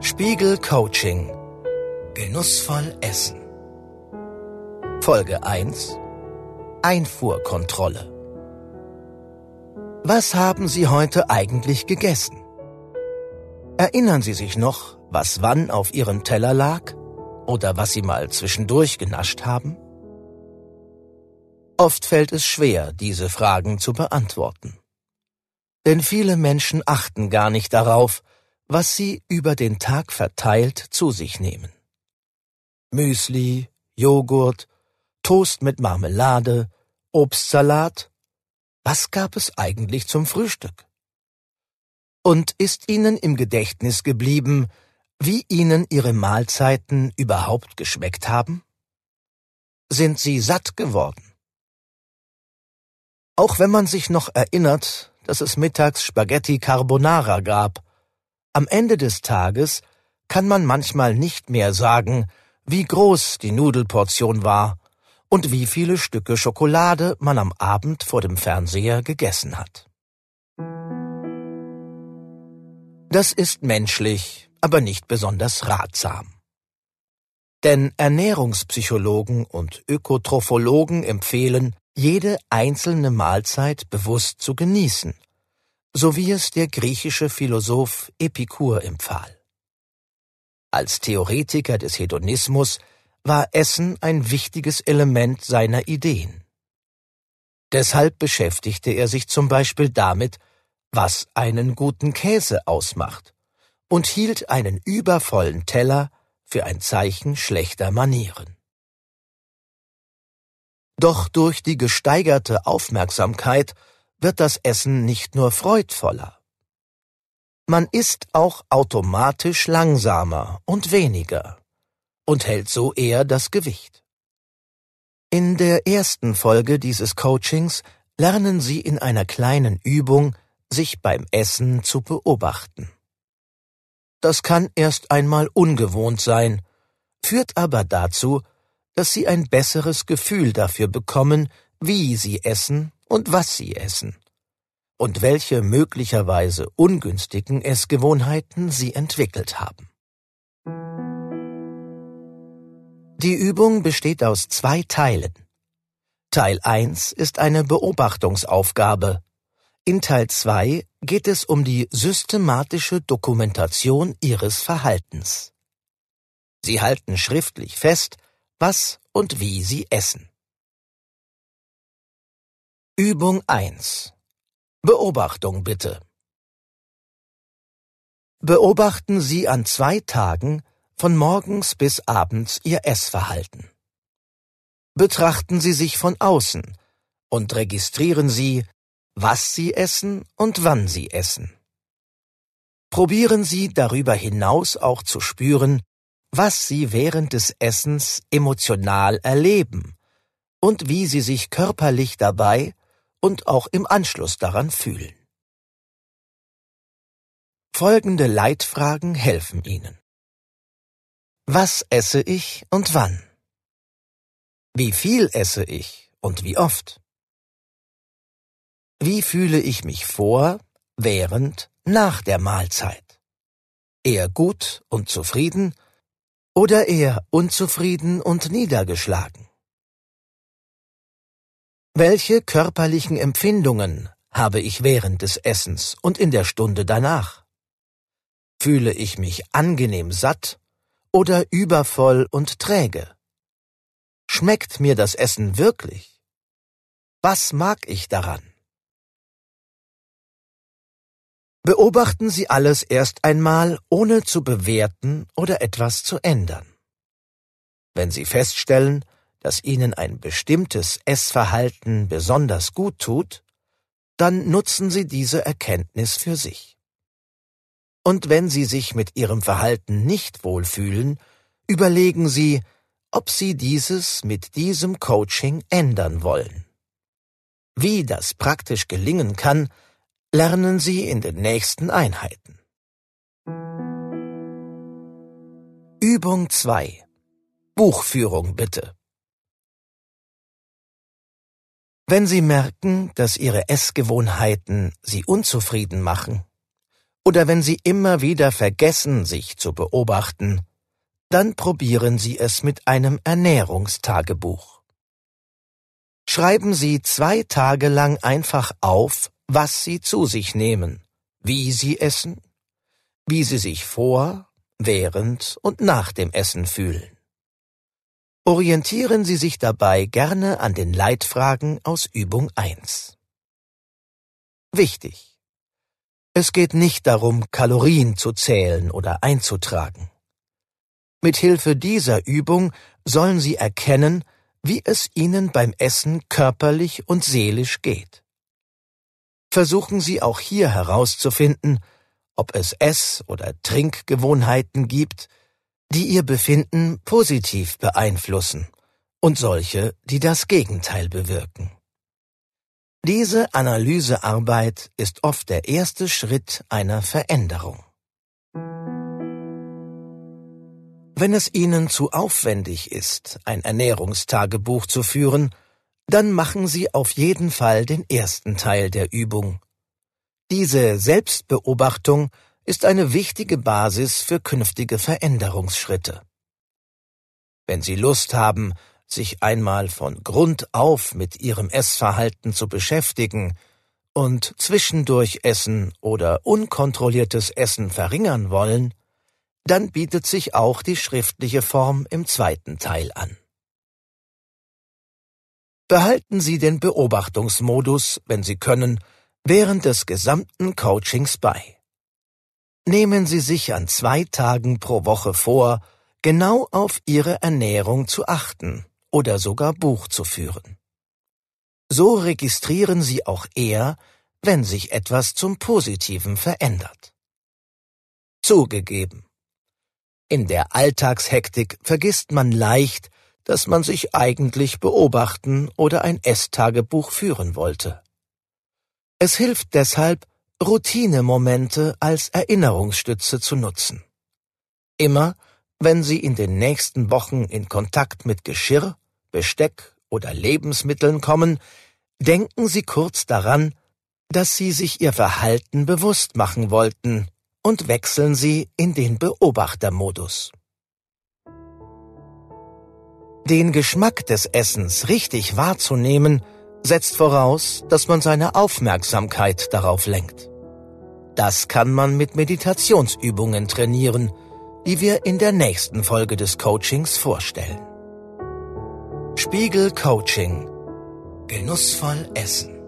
Spiegel Coaching Genussvoll Essen Folge 1 Einfuhrkontrolle Was haben Sie heute eigentlich gegessen? Erinnern Sie sich noch, was wann auf Ihrem Teller lag? Oder was Sie mal zwischendurch genascht haben? Oft fällt es schwer, diese Fragen zu beantworten. Denn viele Menschen achten gar nicht darauf, was sie über den Tag verteilt zu sich nehmen. Müsli, Joghurt, Toast mit Marmelade, Obstsalat. Was gab es eigentlich zum Frühstück? Und ist Ihnen im Gedächtnis geblieben, wie Ihnen Ihre Mahlzeiten überhaupt geschmeckt haben? Sind Sie satt geworden? Auch wenn man sich noch erinnert, dass es mittags Spaghetti Carbonara gab, am Ende des Tages kann man manchmal nicht mehr sagen, wie groß die Nudelportion war und wie viele Stücke Schokolade man am Abend vor dem Fernseher gegessen hat. Das ist menschlich, aber nicht besonders ratsam. Denn Ernährungspsychologen und Ökotrophologen empfehlen, jede einzelne Mahlzeit bewusst zu genießen, so wie es der griechische Philosoph Epikur empfahl. Als Theoretiker des Hedonismus war Essen ein wichtiges Element seiner Ideen. Deshalb beschäftigte er sich zum Beispiel damit, was einen guten Käse ausmacht, und hielt einen übervollen Teller für ein Zeichen schlechter Manieren. Doch durch die gesteigerte Aufmerksamkeit wird das Essen nicht nur freudvoller. Man isst auch automatisch langsamer und weniger und hält so eher das Gewicht. In der ersten Folge dieses Coachings lernen Sie in einer kleinen Übung, sich beim Essen zu beobachten. Das kann erst einmal ungewohnt sein, führt aber dazu, dass Sie ein besseres Gefühl dafür bekommen, wie Sie essen und was Sie essen und welche möglicherweise ungünstigen Essgewohnheiten Sie entwickelt haben. Die Übung besteht aus zwei Teilen. Teil 1 ist eine Beobachtungsaufgabe. In Teil 2 geht es um die systematische Dokumentation Ihres Verhaltens. Sie halten schriftlich fest, was und wie Sie essen. Übung 1 Beobachtung bitte. Beobachten Sie an zwei Tagen von morgens bis abends Ihr Essverhalten. Betrachten Sie sich von außen und registrieren Sie, was Sie essen und wann Sie essen. Probieren Sie darüber hinaus auch zu spüren, was Sie während des Essens emotional erleben und wie Sie sich körperlich dabei und auch im Anschluss daran fühlen. Folgende Leitfragen helfen Ihnen. Was esse ich und wann? Wie viel esse ich und wie oft? Wie fühle ich mich vor, während, nach der Mahlzeit? Eher gut und zufrieden oder eher unzufrieden und niedergeschlagen? Welche körperlichen Empfindungen habe ich während des Essens und in der Stunde danach? Fühle ich mich angenehm satt oder übervoll und träge? Schmeckt mir das Essen wirklich? Was mag ich daran? Beobachten Sie alles erst einmal, ohne zu bewerten oder etwas zu ändern. Wenn Sie feststellen, dass Ihnen ein bestimmtes Essverhalten besonders gut tut, dann nutzen Sie diese Erkenntnis für sich. Und wenn Sie sich mit Ihrem Verhalten nicht wohlfühlen, überlegen Sie, ob Sie dieses mit diesem Coaching ändern wollen. Wie das praktisch gelingen kann, lernen Sie in den nächsten Einheiten. Übung 2 Buchführung bitte. Wenn Sie merken, dass Ihre Essgewohnheiten Sie unzufrieden machen, Oder wenn Sie immer wieder vergessen, sich zu beobachten, dann probieren Sie es mit einem Ernährungstagebuch. Schreiben Sie zwei Tage lang einfach auf, was Sie zu sich nehmen, wie Sie essen, wie Sie sich vor, während und nach dem Essen fühlen. Orientieren Sie sich dabei gerne an den Leitfragen aus Übung 1. Wichtig! Es geht nicht darum, Kalorien zu zählen oder einzutragen. Mit Hilfe dieser Übung sollen Sie erkennen, wie es Ihnen beim Essen körperlich und seelisch geht. Versuchen Sie auch hier herauszufinden, ob es Ess- oder Trinkgewohnheiten gibt, die Ihr Befinden positiv beeinflussen und solche, die das Gegenteil bewirken. Diese Analysearbeit ist oft der erste Schritt einer Veränderung. Wenn es Ihnen zu aufwendig ist, ein Ernährungstagebuch zu führen, dann machen Sie auf jeden Fall den ersten Teil der Übung. Diese Selbstbeobachtung ist eine wichtige Basis für künftige Veränderungsschritte. Wenn Sie Lust haben, sich einmal von Grund auf mit ihrem Essverhalten zu beschäftigen und zwischendurch Essen oder unkontrolliertes Essen verringern wollen, dann bietet sich auch die schriftliche Form im zweiten Teil an. Behalten Sie den Beobachtungsmodus, wenn Sie können, während des gesamten Coachings bei. Nehmen Sie sich an zwei Tagen pro Woche vor, genau auf Ihre Ernährung zu achten oder sogar Buch zu führen. So registrieren Sie auch eher, wenn sich etwas zum Positiven verändert. Zugegeben. In der Alltagshektik vergisst man leicht, dass man sich eigentlich beobachten oder ein Esstagebuch führen wollte. Es hilft deshalb, Routinemomente als Erinnerungsstütze zu nutzen. Immer, wenn Sie in den nächsten Wochen in Kontakt mit Geschirr, Besteck oder Lebensmitteln kommen, denken Sie kurz daran, dass Sie sich Ihr Verhalten bewusst machen wollten und wechseln Sie in den Beobachtermodus. Den Geschmack des Essens richtig wahrzunehmen, setzt voraus, dass man seine Aufmerksamkeit darauf lenkt. Das kann man mit Meditationsübungen trainieren, die wir in der nächsten Folge des Coachings vorstellen. Spiegel Coaching. Genussvoll Essen.